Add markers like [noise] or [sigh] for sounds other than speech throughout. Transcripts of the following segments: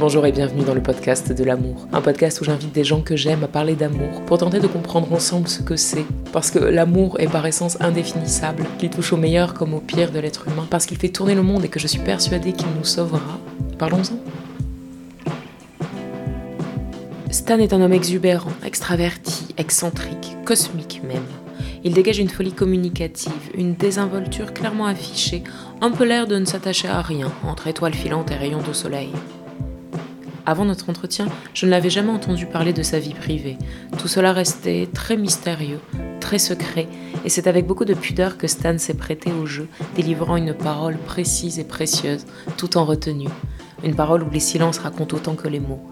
Bonjour et bienvenue dans le podcast de l'amour. Un podcast où j'invite des gens que j'aime à parler d'amour pour tenter de comprendre ensemble ce que c'est. Parce que l'amour est par essence indéfinissable, qu'il touche au meilleur comme au pire de l'être humain, parce qu'il fait tourner le monde et que je suis persuadée qu'il nous sauvera. Parlons-en. Stan est un homme exubérant, extraverti, excentrique, cosmique même. Il dégage une folie communicative, une désinvolture clairement affichée, un peu l'air de ne s'attacher à rien, entre étoiles filantes et rayons de soleil. Avant notre entretien, je ne l'avais jamais entendu parler de sa vie privée. Tout cela restait très mystérieux, très secret, et c'est avec beaucoup de pudeur que Stan s'est prêté au jeu, délivrant une parole précise et précieuse, tout en retenue. Une parole où les silences racontent autant que les mots.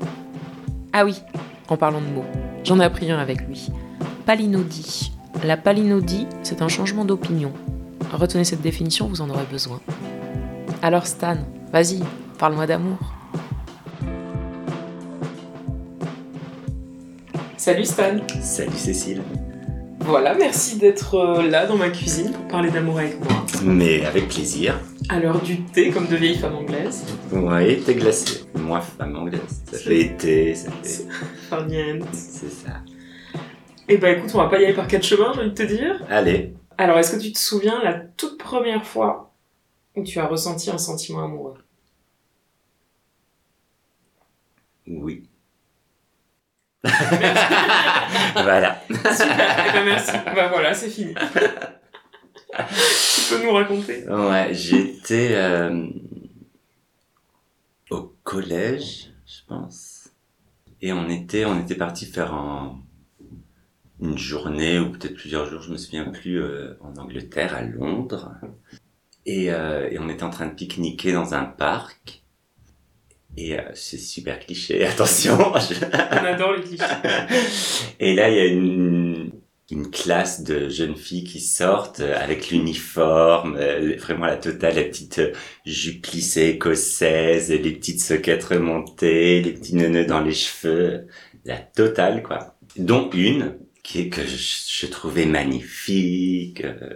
Ah oui, en parlant de mots, j'en ai appris un avec lui. Palinodie. La palinodie, c'est un changement d'opinion. Retenez cette définition, vous en aurez besoin. Alors Stan, vas-y, parle-moi d'amour. Salut Stan. Salut Cécile. Voilà, merci d'être euh, là dans ma cuisine pour parler d'amour avec moi. Mais avec plaisir. À l'heure du thé comme de vieille femme anglaise. Ouais, t'es glacé. Moi, femme anglaise. Ça fait été, ça fait. Farniente. C'est ça. Eh ben écoute, on va pas y aller par quatre chemins, j'ai envie de te dire. Allez. Alors, est-ce que tu te souviens la toute première fois où tu as ressenti un sentiment amoureux? Oui. Voilà. Super, eh ben merci. Bah voilà, c'est fini. tu peux nous raconter Ouais, j'étais euh, au collège, je pense. Et on était, on était parti faire un, une journée ou peut-être plusieurs jours, je me souviens plus, euh, en Angleterre, à Londres. Et, euh, et on était en train de pique-niquer dans un parc. Et euh, c'est super cliché, [laughs] attention. On adore les clichés. [laughs] Et là, il y a une, une classe de jeunes filles qui sortent euh, avec l'uniforme, euh, vraiment la totale, la petite jupe plissée écossaise, les petites soquettes remontées, les petits nœuds dans les cheveux, la totale, quoi. Dont une qui est que je, je trouvais magnifique. euh,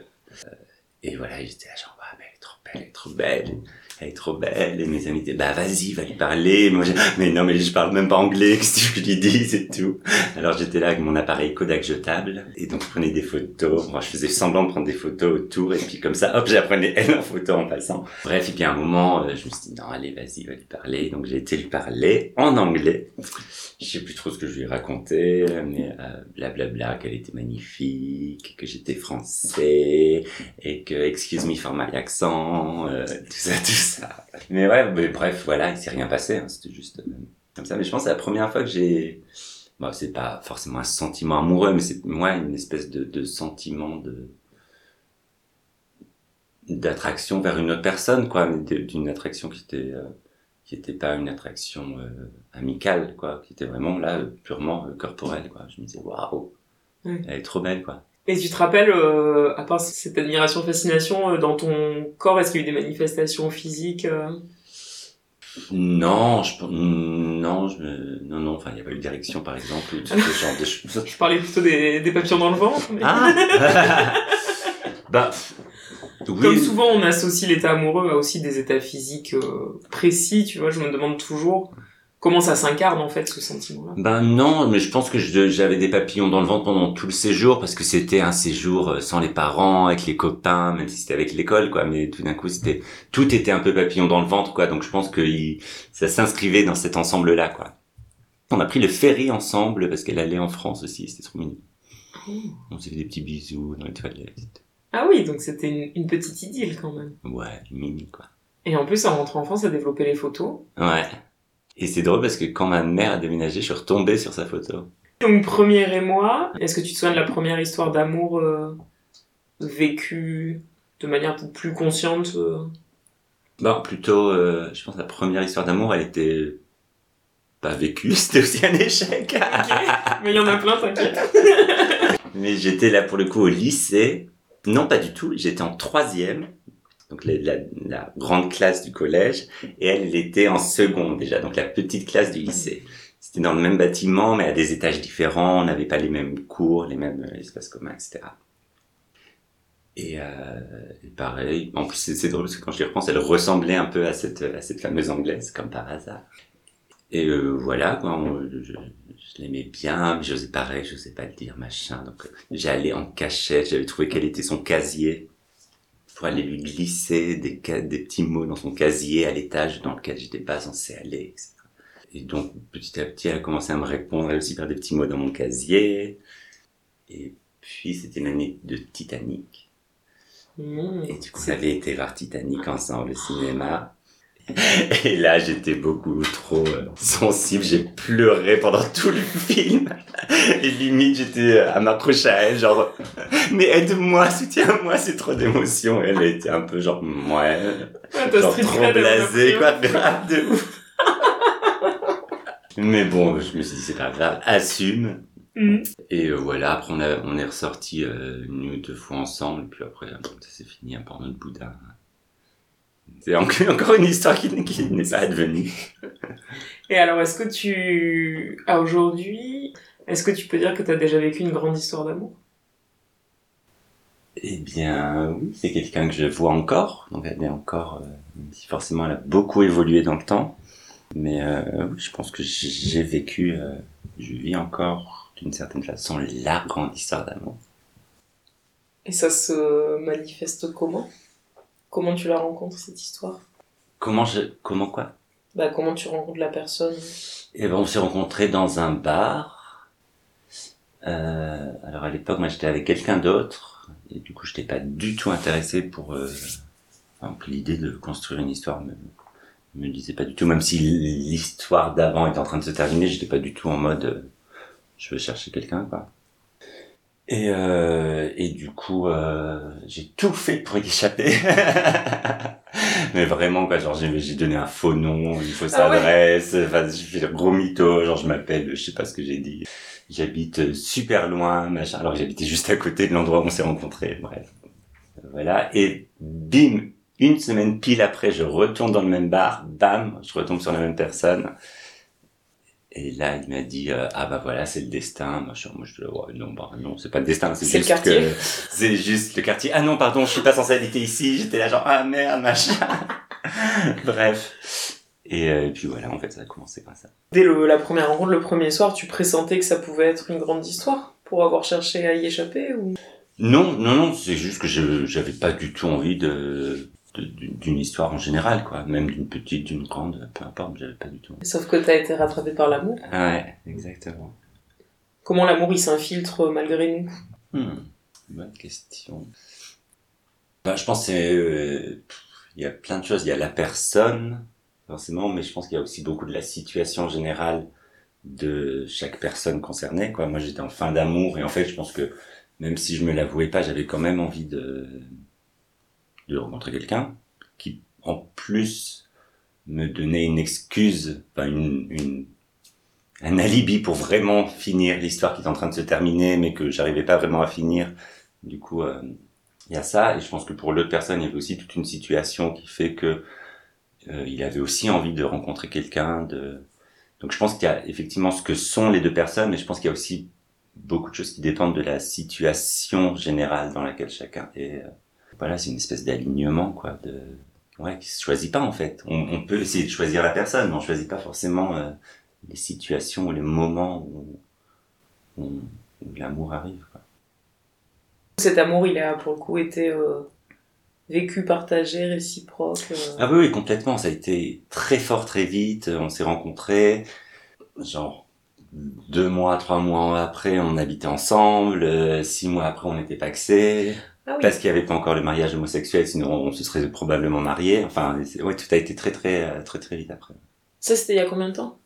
et voilà, j'étais là genre, ah, mais elle est trop belle, elle est trop belle. Elle est trop belle, et mes amis disaient, bah vas-y, va lui parler. Mais non, mais je parle même pas anglais, [laughs] qu'est-ce que je lui dis, et tout. Alors j'étais là avec mon appareil Kodak jetable, et donc je prenais des photos. Moi, je faisais semblant de prendre des photos autour, et puis comme ça, hop, j'apprenais elle [laughs] en photo en passant. Bref, et puis à un moment, euh, je me suis dit, non, allez, vas-y, va lui parler. Donc j'ai été lui parler en anglais. Je sais plus trop ce que je lui ai raconté, mais euh, blablabla, qu'elle était magnifique, que j'étais français, et que excuse me for my accent, euh, tout ça, tout ça. Mais ouais, mais bref, voilà, il s'est rien passé, hein, c'était juste euh, comme ça. Mais je pense que c'est la première fois que j'ai, bon, c'est pas forcément un sentiment amoureux, mais c'est moi une espèce de, de sentiment de d'attraction vers une autre personne, quoi, mais d'une attraction qui était euh, qui était pas une attraction euh, amicale, quoi, qui était vraiment là purement corporelle, quoi. Je me disais waouh, elle est trop belle, quoi. Et tu te rappelles, euh, à part cette admiration, fascination, euh, dans ton corps, est-ce qu'il y a eu des manifestations physiques euh Non, je, non, je, non, non, enfin, il n'y a pas eu d'érection, par exemple, ou tout ce genre de choses. [laughs] Je parlais plutôt des, des papillons dans le ventre. Mais... Ah [laughs] Bah, oui. Comme souvent, on associe l'état amoureux à aussi des états physiques euh, précis, tu vois, je me demande toujours comment ça s'incarne en fait ce sentiment-là? Ben non, mais je pense que j'avais des papillons dans le ventre pendant tout le séjour parce que c'était un séjour euh, sans les parents, avec les copains, même si c'était avec l'école, quoi. Mais tout d'un coup, c'était tout était un peu papillon dans le ventre, quoi. Donc je pense que il- ça s'inscrivait dans cet ensemble-là, quoi. On a pris le ferry ensemble parce qu'elle allait en France aussi, c'était trop mignon. On s'est fait des petits bisous dans les toilettes. Ah oui, donc c'était une, une petite idylle quand même. Ouais, mini, quoi. Et en plus, en rentrant en France, à développer les photos. Ouais. Et c'est drôle parce que quand ma mère a déménagé, je suis retombé sur sa photo. Donc, première et moi, est-ce que tu te souviens de la première histoire d'amour euh, vécue de manière plus consciente euh? Bon, plutôt, euh, je pense que la première histoire d'amour, elle était pas vécue, [laughs] c'était aussi un échec. Mais il y en a plein, t'inquiète. [laughs] Mais j'étais là pour le coup au lycée. Non, pas du tout. J'étais en troisième, donc la, grande classe du collège, et elle, elle était en seconde déjà, donc la petite classe du lycée. C'était dans le même bâtiment, mais à des étages différents. On n'avait pas les mêmes cours, les mêmes euh, espaces communs, etc. Et, euh, et pareil, en plus c'est drôle parce que quand j'y repense, elle ressemblait un peu à cette, à cette fameuse anglaise, comme par hasard. Et euh, voilà, quoi, je, je l'aimais bien, mais j'osais pareil, je sais pas le dire, machin. Donc j'allais en cachette, j'avais trouvé quel était son casier pour aller lui glisser des, petits mots dans son casier à l'étage dans lequel j'étais pas censé aller, etc. Et donc petit à petit, elle a commencé à me répondre elle aussi par des petits mots dans mon casier. Et puis c'était l'année de Titanic. Mmh. Et du coup, on avait été voir Titanic ensemble au cinéma. [laughs] Et là, j'étais beaucoup trop euh, sensible. J'ai pleuré pendant tout le film. Et limite, j'étais à m'accrocher à elle, genre, [laughs] mais aide-moi, soutiens-moi, c'est trop d'émotions. Elle était un peu genre, ouais, genre trop cred, elle en a blasé, pris quoi, [laughs] grave de ouf. Mais bon, je me suis dit, c'est pas grave, assume. Mmh. Et euh, voilà, après on, a, on est ressortis euh, une ou deux fois ensemble, et puis après euh, ça s'est fini un porno de Bouddha. C'est en- [laughs] encore une histoire qui, n'est- qui n'est pas advenue. Et alors, est-ce que tu, à aujourd'hui, est-ce que tu peux dire que t'as déjà vécu une grande histoire d'amour? Eh bien oui, c'est quelqu'un que je vois encore, donc elle est encore, euh, même si forcément elle a beaucoup évolué dans le temps, mais euh, oui, je pense que j'ai j'ai vécu, euh, je vis encore d'une certaine façon la grande histoire d'amour. Et ça se manifeste comment? Comment tu la rencontres, cette histoire? Comment je, comment quoi? Bah, comment tu rencontres la personne? Et ben, on s'est rencontrés dans un bar. Euh, alors à l'époque, moi j'étais avec quelqu'un d'autre, et du coup j'étais pas du tout intéressé pour. Euh, enfin, l'idée de construire une histoire me, me disait pas du tout, même si l'histoire d'avant était en train de se terminer, j'étais pas du tout en mode euh, je veux chercher quelqu'un quoi. Et, euh, et du coup, euh, j'ai tout fait pour y échapper. [laughs] Mais vraiment, quoi, genre, j'ai j'ai donné un faux nom, une fausse Ah ouais. adresse, enfin, fait le gros mytho, genre, je m'appelle, je sais pas ce que j'ai dit. J'habite euh, super loin, machin, alors que j'habitais juste à côté de l'endroit où on s'est rencontrés, bref. Voilà, et bim, une semaine pile après, je retourne dans le même bar, bam, je retombe sur la même personne. Et là, il m'a dit, euh, ah bah voilà, c'est le destin, machin. Moi, je dis, non, bah non, c'est pas le destin, c'est C'est le juste quartier. que, [laughs] c'est juste le quartier. Ah non, pardon, je suis pas censé habiter ici. J'étais là genre, ah merde, machin. [laughs] Bref. Et, euh, et puis voilà, en fait, ça a commencé comme ça. Dès le- la première rencontre, le premier soir, tu pressentais que ça pouvait être une grande histoire pour avoir cherché à y échapper ou... Non, non, non, c'est juste que j'avais pas du tout envie de- d'une histoire en général, quoi. Même d'une petite, d'une grande, peu importe, j'avais pas du tout. Sauf que t'as été rattrapé par l'amour. Ouais, exactement. Comment l'amour il s'infiltre malgré nous? Hmm, bonne question. Bah, je pense que c'est, euh, il y a plein de choses. Il y a la personne, forcément, mais je pense qu'il y a aussi beaucoup de la situation générale de chaque personne concernée, quoi. Moi, j'étais en fin d'amour et en fait, je pense que même si je me l'avouais pas, j'avais quand même envie de, de rencontrer quelqu'un qui, en plus, me donnait une excuse, une, un alibi pour vraiment finir l'histoire qui est en train de se terminer, mais que j'arrivais pas vraiment à finir. Du coup, euh, il y a ça, et je pense que pour l'autre personne, il y avait aussi toute une situation qui fait que euh, il avait aussi envie de rencontrer quelqu'un. Donc je pense qu'il y a effectivement ce que sont les deux personnes, mais je pense qu'il y a aussi beaucoup de choses qui dépendent de la situation générale dans laquelle chacun est. Euh, Voilà, c'est une espèce d'alignement, quoi, de ouais, qui se choisit pas en fait. On, on peut essayer de choisir la personne, mais on choisit pas forcément euh, les situations ou les moments où, où, où l'amour arrive. Quoi. Cet amour, il a pour le coup été euh, vécu, partagé, réciproque. euh. Ah oui, oui, complètement. Ça a été très fort, très vite. On s'est rencontrés, genre deux mois, trois mois après, on habitait ensemble. Six mois après, on n'était pas axés. Ah oui. Parce qu'il n'y avait pas encore le mariage homosexuel, sinon on se serait probablement mariés. Enfin, ouais, tout a été très, très, euh, très, très vite après. Ça, c'était il y a combien de temps?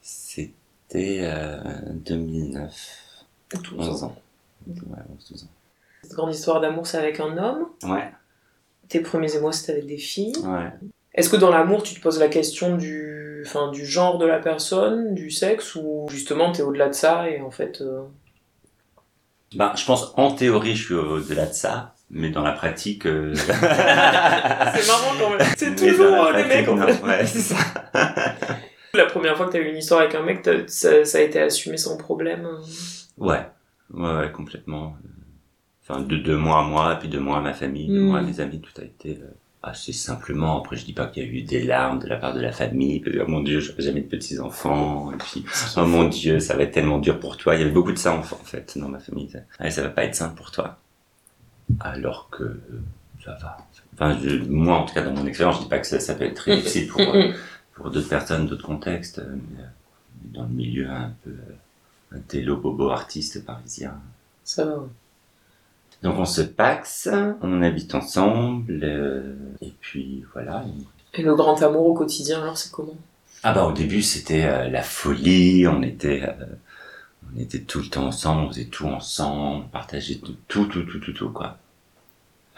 C'était euh, 2009, 12 11 ans. ans. Ouais, 11, 12 ans. Cette grande histoire d'amour, c'est avec un homme? Ouais, Tes premiers émois, c'était avec des filles? ouais. Est-ce que dans l'amour, tu te poses la question du, enfin, du genre de la personne, du sexe, ou justement t'es au-delà de ça et en fait. euh, Ben, je pense en théorie, je suis au-delà de ça, mais dans la pratique. euh, [laughs] C'est marrant quand même. C'est toujours les mecs. Ouais, [laughs] c'est ça. La première fois que t'as eu une histoire avec un mec, t'as- ça, ça a été assumé sans problème. euh. Ouais, ouais, ouais, complètement. Enfin, de deux mois à moi, puis deux mois à ma famille, deux Mm. mois à mes amis, tout a été euh, assez simplement. Après, je dis pas qu'il y a eu des larmes de la part de la famille, oh mon dieu, j'aurai jamais de petits enfants, et puis, [laughs] oh mon dieu, ça va être tellement dur pour toi. Il y avait beaucoup de ça, en, fait, dans ma famille. Ça, Ouais, ça va pas être simple pour toi. Alors que euh, ça va. Enfin, je- moi, en tout cas, dans mon expérience, je dis pas que ça, ça peut être très difficile pour, euh, [laughs] pour d'autres personnes, d'autres contextes, euh, mais, dans le milieu un peu, un télo bobo artiste parisien. Ça va. Donc on se paxe, on habite ensemble, euh, et puis voilà. Et le grand amour au quotidien, alors c'est comment? Ah bah au début c'était euh, la folie, on était, euh, on était tout le temps ensemble, on faisait tout ensemble, on partageait tout, tout, tout, tout, tout, tout, quoi.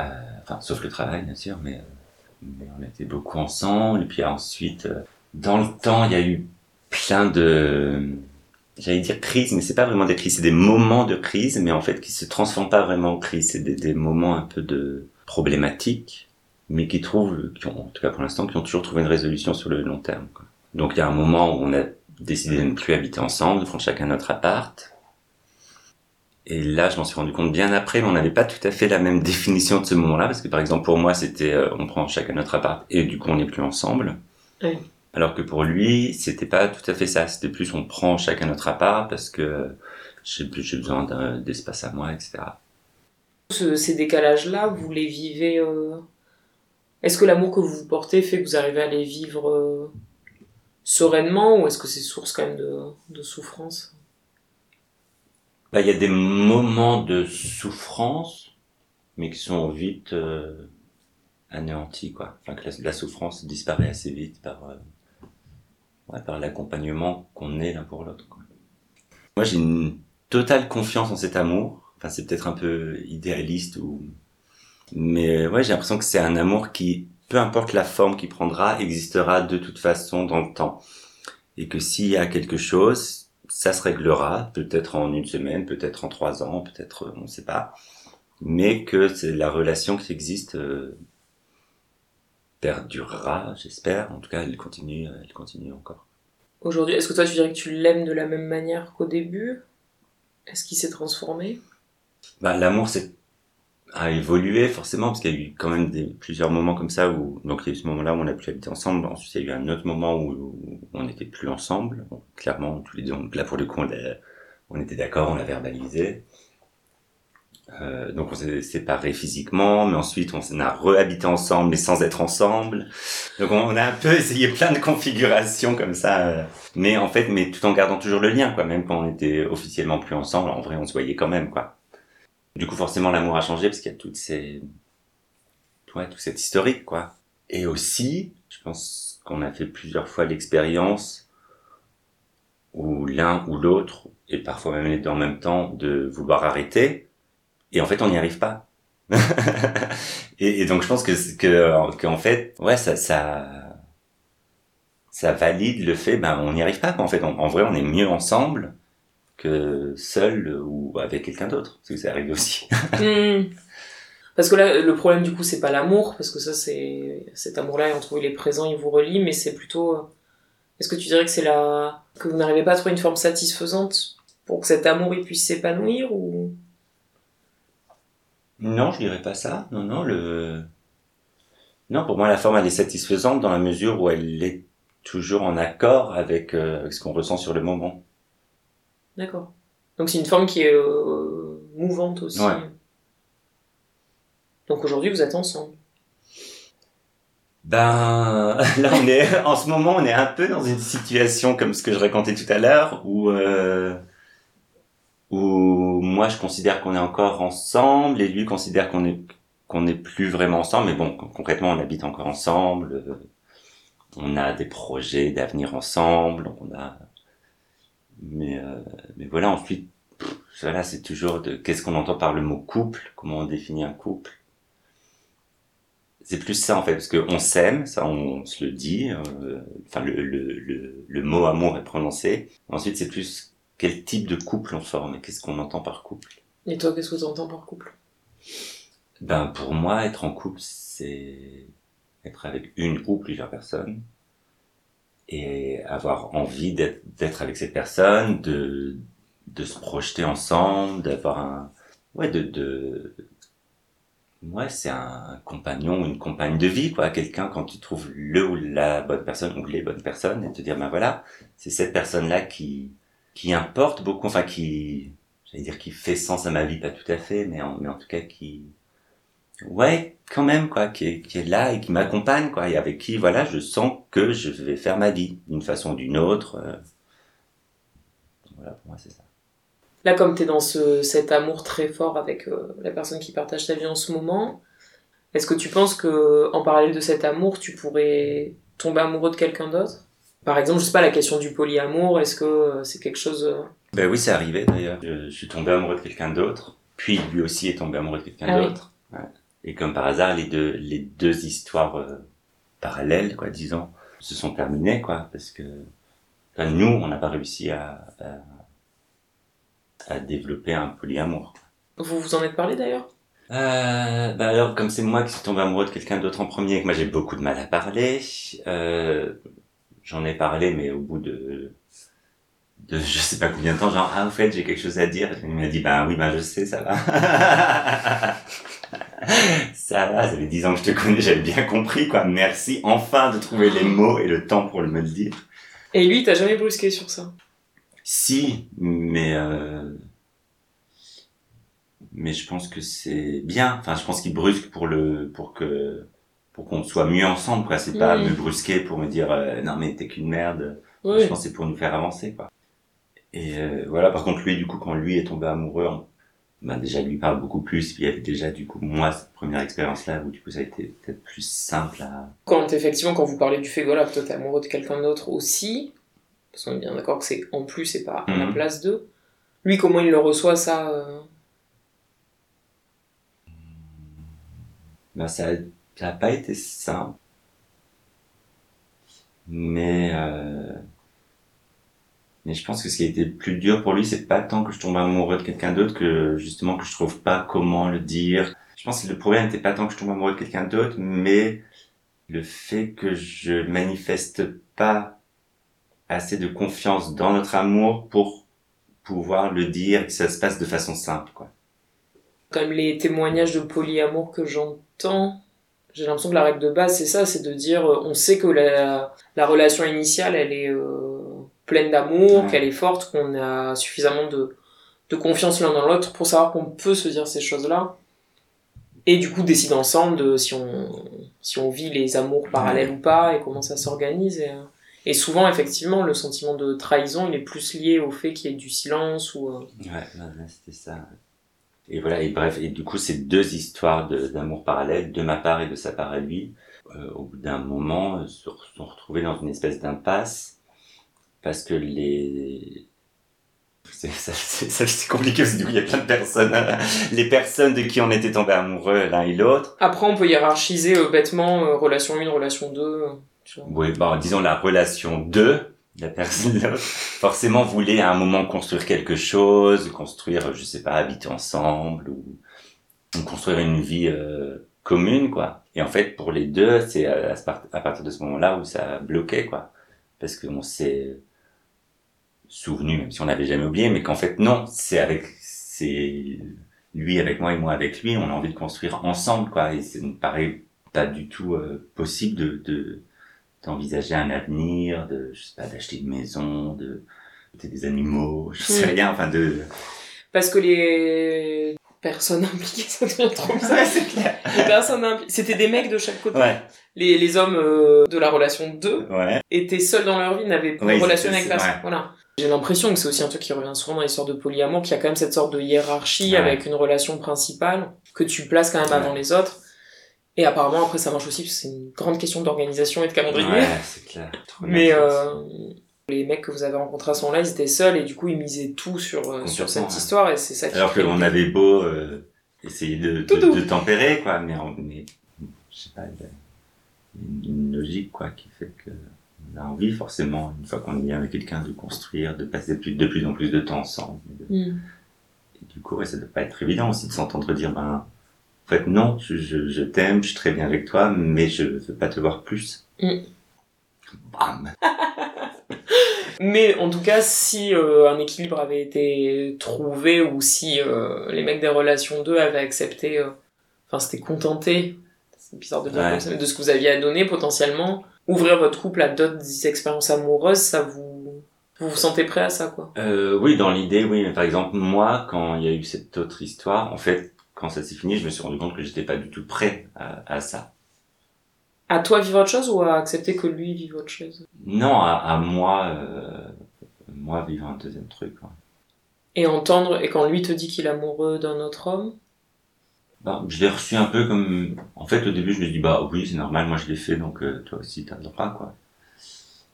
Euh, enfin sauf le travail bien sûr, mais, euh, mais on était beaucoup ensemble, et puis ensuite, euh, dans le temps il y a eu plein de, j'allais dire crise, mais c'est pas vraiment des crises, c'est des moments de crise, mais en fait qui se transforment pas vraiment en crise, c'est des, moments un peu de problématiques, mais qui trouvent, en tout cas pour l'instant, qui ont toujours trouvé une résolution sur le long terme. Donc il y a un moment où on a décidé de ne plus habiter ensemble, de prendre chacun notre appart. Et là, je m'en suis rendu compte bien après, mais on n'avait pas tout à fait la même [laughs] définition de ce moment-là, parce que par exemple pour moi, c'était euh, on prend chacun notre appart et du coup on n'est plus ensemble. Oui. Alors que pour lui, c'était pas tout à fait ça. C'était plus on prend chacun notre appart parce que j'ai j'ai besoin d'espace à moi, etc. Ce- Ces décalages-là, vous les vivez. euh, Est-ce que l'amour que vous vous portez fait que vous arrivez à les vivre euh, sereinement ou est-ce que c'est source quand même de, de souffrance? Bah, il y a des moments de souffrance, mais qui sont vite euh, anéantis, quoi. Enfin, que la, la souffrance disparaît assez vite par, euh, ouais, par l'accompagnement qu'on est l'un pour l'autre. Moi, j'ai une totale confiance en cet amour. Enfin, c'est peut-être un peu idéaliste ou, mais ouais, j'ai l'impression que c'est un amour qui, peu importe la forme qu'il prendra, existera de toute façon dans le temps. Et que s'il y a quelque chose, ça se réglera, peut-être en une semaine, peut-être en trois ans, peut-être, euh, on ne sait pas. Mais que c'est la relation qui existe euh, perdurera, j'espère. En tout cas, elle continue, elle continue encore. Aujourd'hui, est-ce que toi tu dirais que tu l'aimes de la même manière qu'au début? Est-ce qu'il s'est transformé? Bah, l'amour a évolué forcément parce qu'il y a eu quand même des, plusieurs moments comme ça où donc il y a eu ce moment-là où on a pu habiter ensemble. Ensuite il y a eu un autre moment où, où on n'était plus ensemble. Bon, clairement tous les deux on- là pour le coup on, on était d'accord on l'a verbalisé Euh, donc on s'est séparés physiquement mais ensuite on a rehabité ensemble mais sans être ensemble. Donc on, on a un peu essayé plein de configurations comme ça euh, mais en fait mais tout en gardant toujours le lien quoi. Même quand on était officiellement plus ensemble en vrai on se voyait quand même quoi. Du coup, forcément, l'amour a changé parce qu'il y a toutes ces, ouais, tout cet historique, quoi. Et aussi, je pense qu'on a fait plusieurs fois l'expérience où l'un ou l'autre, et parfois même les deux en même temps, de vouloir arrêter, et en fait, on n'y arrive pas. [laughs] et, donc, je pense que, que, qu'en fait, ouais, ça, ça, valide le fait, ben, on n'y arrive pas. En fait, en- vrai, on est mieux ensemble que seul ou avec quelqu'un d'autre. Parce que ça arrive aussi. Hmm. [laughs] Parce que là, le problème du coup, c'est pas l'amour, parce que ça, c'est cet amour-là, entre il est présent, il vous relie, mais c'est plutôt. euh, Est-ce que tu dirais que c'est la que vous n'arrivez pas à trouver une forme satisfaisante pour que cet amour puisse s'épanouir ou? Non, je dirais pas ça. Non, non, le... Non, pour moi, la forme, elle est satisfaisante dans la mesure où elle est toujours en accord avec, euh, avec ce qu'on ressent sur le moment. D'accord. Donc c'est une forme qui est euh, mouvante aussi. Ouais. Donc aujourd'hui, vous êtes ensemble. Ben, [laughs] là, on est, en ce moment, on est un peu dans une situation comme ce que je racontais tout à l'heure, où, euh, où moi, je considère qu'on est encore ensemble, et lui considère qu'on est, qu'on n'est plus vraiment ensemble, mais bon, concrètement, on habite encore ensemble, euh, on a des projets d'avenir ensemble, on a, mais, euh, mais voilà, ensuite, pff, voilà, c'est toujours de, qu'est-ce qu'on entend par le mot couple, comment on définit un couple? c'est plus ça en fait, parce qu'on s'aime, ça on se le dit, euh, enfin le, le, le, le, mot amour est prononcé. Ensuite c'est plus quel type de couple on forme et qu'est-ce qu'on entend par couple? Et toi, qu'est-ce que tu entends par couple? Ben pour moi, être en couple, c'est être avec une ou plusieurs personnes et avoir envie d'être avec cette personne, de, de se projeter ensemble, d'avoir un... Ouais, de... de ouais, c'est un compagnon ou une compagne de vie, quoi. Quelqu'un, quand tu trouves le ou la bonne personne ou les bonnes personnes, et te dire, ben voilà, c'est cette personne-là qui, qui importe beaucoup, enfin, qui, j'allais dire, qui fait sens à ma vie, pas tout à fait, mais en, mais en tout cas, qui, ouais, quand même, quoi, qui est, qui est là et qui m'accompagne, quoi, et avec qui, voilà, je sens que je vais faire ma vie, d'une façon ou d'une autre. Euh. Voilà, pour moi, c'est ça. Là, comme tu es dans ce, cet amour très fort avec euh, la personne qui partage ta vie en ce moment, est-ce que tu penses que en parallèle de cet amour, tu pourrais tomber amoureux de quelqu'un d'autre? Par exemple, je sais pas, la question du polyamour, est-ce que euh, c'est quelque chose... Ben oui, c'est arrivé d'ailleurs. Je, suis tombé amoureux de quelqu'un d'autre, puis lui aussi est tombé amoureux de quelqu'un ah d'autre. Ouais. Et comme par hasard, les deux, les deux histoires euh, parallèles, quoi, disons, se sont terminées, quoi, parce que nous, on n'a pas réussi à, à, développer un polyamour. Vous vous en êtes parlé d'ailleurs? Euh, bah alors, comme c'est moi qui suis tombé amoureux de quelqu'un d'autre en premier, et que moi j'ai beaucoup de mal à parler, euh, j'en ai parlé, mais au bout de de je sais pas combien de temps, genre, ah, en fait, j'ai quelque chose à dire. Il m'a dit, bah oui, bah je sais, ça va. [laughs] ça va, ça fait dix ans que je te connais, j'avais bien compris, quoi. Merci, enfin, de trouver les mots et le temps pour me le dire. Et lui, t'as jamais brusqué sur ça? Si, mais... Euh... Mais je pense que c'est bien. Enfin, je pense qu'il brusque pour le, pour que, pour qu'on soit mieux ensemble, quoi. C'est pas me brusquer pour me dire, euh, non mais t'es qu'une merde. Je pense que c'est pour nous faire avancer, quoi. Et euh, voilà, par contre, lui, du coup, quand lui est tombé amoureux, ben déjà, il lui parle beaucoup plus. Puis il y avait déjà, du coup, moi, cette première expérience-là, où du coup, ça a été peut-être plus simple à... Quand, effectivement, quand vous parlez du fait, voilà, toi, t'es amoureux de quelqu'un d'autre aussi, parce qu'on est bien d'accord que c'est en plus et pas à la mhm. place d'eux. Lui, comment il le reçoit, ça euh Ben, ça, ça a pas été simple. Mais... Euh mais je pense que ce qui a été plus dur pour lui, c'est pas tant que je tombe amoureux de quelqu'un d'autre que justement que je trouve pas comment le dire. Je pense que le problème n'était pas tant que je tombe amoureux de quelqu'un d'autre, mais le fait que je manifeste pas assez de confiance dans notre amour pour pouvoir le dire, que ça se passe de façon simple, quoi. Comme les témoignages de polyamour que j'entends, j'ai l'impression que la règle de base, c'est ça, c'est de dire, euh, on sait que la, la relation initiale, elle est, euh, pleine d'amour, qu'elle est forte, qu'on a suffisamment de, de confiance l'un dans l'autre pour savoir qu'on peut se dire ces choses-là. Et du coup, décider ensemble de si on, si on vit les amours parallèles ou pas et comment ça s'organise. Et, et, souvent, effectivement, le sentiment de trahison, il est plus lié au fait qu'il y ait du silence ou. Euh, ouais, c'était ça. Et voilà, et bref, et du coup, ces deux histoires d'amour parallèle, de ma part et de sa part à lui, euh, au bout d'un moment, euh, se sont retrouvés dans une espèce d'impasse parce que les [laughs] c'est compliqué parce que du coup il y a plein de personnes les personnes de qui on était tombé amoureux l'un et l'autre. Après on peut hiérarchiser euh, bêtement relation 1 relation 2 oui bon disons la relation 2 la personne [laughs] forcément voulait à un moment construire quelque chose construire je sais pas habiter ensemble ou, construire une vie euh, commune quoi et en fait pour les deux c'est à, partir de ce moment là où ça a bloqué quoi parce qu'on s'est souvenu, même si on n'avait jamais oublié, mais qu'en fait non, c'est avec, c'est lui avec moi et moi avec lui, on a envie de construire ensemble, quoi. Et ça ne paraît pas du tout euh, possible de d'envisager un avenir, de, je sais pas, d'acheter une maison, de des animaux, je sais rien, enfin de. Parce que les personnes impliquées, [laughs] ça devient trop bizarre. c'est clair. Les personnes impliquées, c'était des mecs de chaque côté. Ouais. Les, les hommes euh, de la relation 2 ouais. étaient seuls dans leur vie, n'avaient pas de relation avec personne. Voilà. J'ai l'impression que c'est aussi un truc qui revient souvent dans l'histoire de polyamour, qu'il y a quand même cette sorte de hiérarchie avec une relation principale que tu places quand même avant les autres. Et apparemment, après, ça marche aussi, parce que c'est une grande question d'organisation et de calendrier. Ouais, c'est clair. Mais euh, les mecs que vous avez rencontrés à ce moment-là, ils étaient seuls et du coup, ils misaient tout sur, euh, sur cette histoire et c'est ça qui Alors qu'on avait beau euh, essayer de, de, tempérer, quoi, mais, mais je sais pas, il y a une, une logique, quoi, qui fait que on a envie, forcément, une fois qu'on est bien avec quelqu'un, de construire, de passer plus, de plus en plus de temps ensemble. De- Mm. Et du coup, ouais, ça doit pas être évident aussi de s'entendre dire, ben, en fait, non, je, je, je t'aime, je suis très bien avec toi, mais je veux pas te voir plus. Mm. Bam! [laughs] Mais en tout cas, si euh, un équilibre avait été trouvé ou si euh, les mecs des relations 2 avaient accepté, euh, enfin c'était contenté, c'est bizarre de dire Ouais. comme ça, mais de ce que vous aviez à donner potentiellement, ouvrir votre couple à d'autres expériences amoureuses, ça vous... Vous vous sentez prêt à ça, quoi? Euh, oui, dans l'idée, oui. Mais par exemple, moi, quand il y a eu cette autre histoire, en fait, quand ça s'est fini, je me suis rendu compte que j'étais pas du tout prêt à, à ça. À toi vivre autre chose ou à accepter que lui vive autre chose? Non, à, à moi, euh, moi vivre un deuxième truc. Et entendre, et quand lui te dit qu'il est amoureux d'un autre homme, Bah, je l'ai reçu un peu comme, en fait, au début, je me suis dit, bah oui, c'est normal, moi je l'ai fait, donc euh, toi aussi t'as le droit, quoi.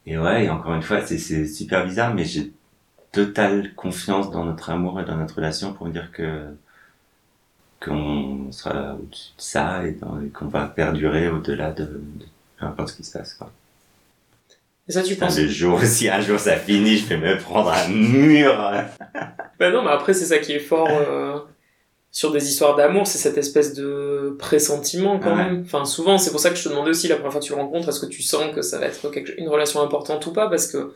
Et ouais, et encore une fois, c'est c'est super bizarre, mais j'ai totale confiance dans notre amour et dans notre relation pour me dire que qu'on sera au-dessus de ça et, qu'on va perdurer au-delà de, de peu importe ce qui se passe, quoi. et ça tu penses le jour, [laughs] si un jour ça finit, je vais me prendre un mur. [laughs] Bah non, mais après, c'est ça qui est fort euh, sur des histoires d'amour, c'est cette espèce de pressentiment quand Ouais. même. Enfin, souvent, c'est pour ça que je te demandais aussi la première fois que tu le rencontres, est-ce que tu sens que ça va être quelque- une relation importante ou pas? Parce que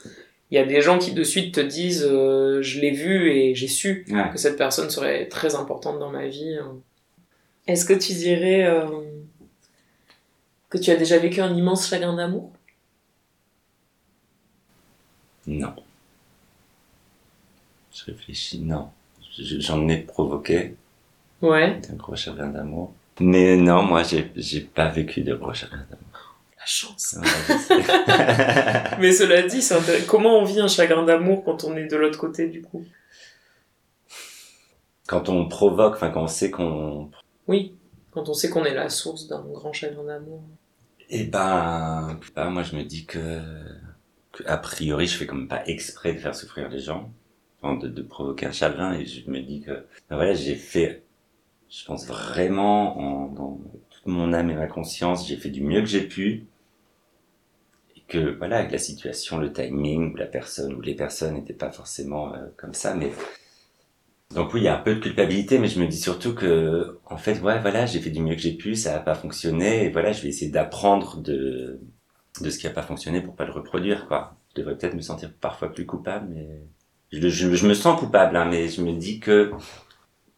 il y a des gens qui de suite te disent euh, je l'ai vu et j'ai su Ouais. que cette personne serait très importante dans ma vie. Est-ce que tu dirais euh, que tu as déjà vécu un immense chagrin d'amour? Non. Je réfléchis, non. Je- J'en ai provoqué Ouais. un gros chagrin d'amour. Mais non, moi, j'ai pas vécu de gros chagrin d'amour. La chance. Je sais. [laughs] [laughs] Mais cela dit, comment on vit un chagrin d'amour quand on est de l'autre côté du coup? Quand on provoque, enfin, quand on sait qu'on, Oui, quand on sait qu'on est la source d'un grand chagrin d'amour. eh ben, bah, moi, je me dis que, que, a priori, je fais comme pas exprès de faire souffrir les gens, de, de provoquer un chagrin, et je me dis que, ben voilà, j'ai fait, je pense vraiment, en, dans toute mon âme et ma conscience, j'ai fait du mieux que j'ai pu, voilà, avec la situation, le timing, ou la personne, ou les personnes n'étaient pas forcément euh, comme ça, mais, donc oui, il y a un peu de culpabilité, mais je me dis surtout que, en fait, ouais, voilà, j'ai fait du mieux que j'ai pu, ça n'a pas fonctionné, et voilà, je vais essayer d'apprendre de, de ce qui n'a pas fonctionné pour pas le reproduire, quoi. Je devrais peut-être me sentir parfois plus coupable, mais je me sens coupable, hein, mais je me dis que,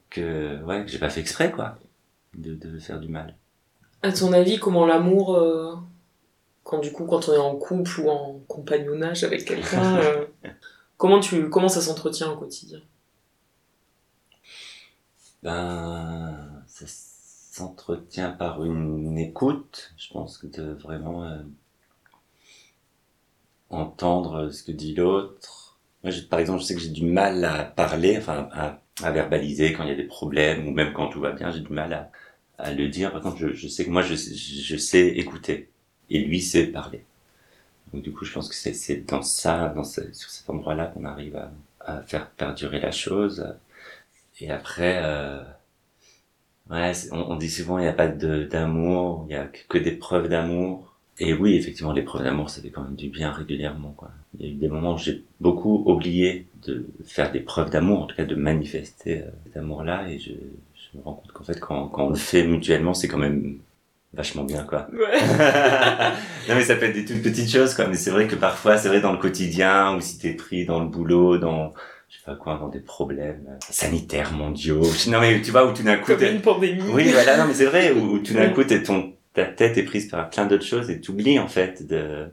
que, ouais, que j'ai pas fait exprès, quoi, de, de faire du mal. À ton avis, comment l'amour, euh, quand du coup, quand on est en couple ou en compagnonnage avec quelqu'un, euh, [laughs] comment tu, comment ça s'entretient au quotidien? Ben, ça s'entretient par une écoute. Je pense que de vraiment euh, entendre ce que dit l'autre. Moi, par exemple, je sais que j'ai du mal à parler, enfin, à, verbaliser quand il y a des problèmes, ou même quand tout va bien, j'ai du mal à, le dire. Par contre, je, sais que moi, je sais écouter. Et lui sait parler. Donc, du coup, je pense que c'est dans ça, dans ce- sur cet endroit-là qu'on arrive à, à faire perdurer la chose. Et après, euh, ouais, on, on dit souvent il n'y a pas de d'amour, il y a que, que des preuves d'amour. Et oui, effectivement, les preuves d'amour, ça fait quand même du bien régulièrement, quoi. Il y a eu des moments où j'ai beaucoup oublié de faire des preuves d'amour, en tout cas de manifester euh, cet amour-là, et je, je me rends compte qu'en fait, quand, quand on le fait mutuellement, c'est quand même vachement bien, quoi. Ouais. [laughs] non mais ça peut être des toutes petites choses quoi mais c'est vrai que parfois c'est vrai dans le quotidien ou si t'es pris dans le boulot dans je sais pas quoi dans des problèmes sanitaires mondiaux non mais tu vois où tout d'un coup Comme une pandémie. oui voilà non mais c'est vrai où, où tout d'un coup t'es ton ta tête est prise par plein d'autres choses et t'oublies en fait de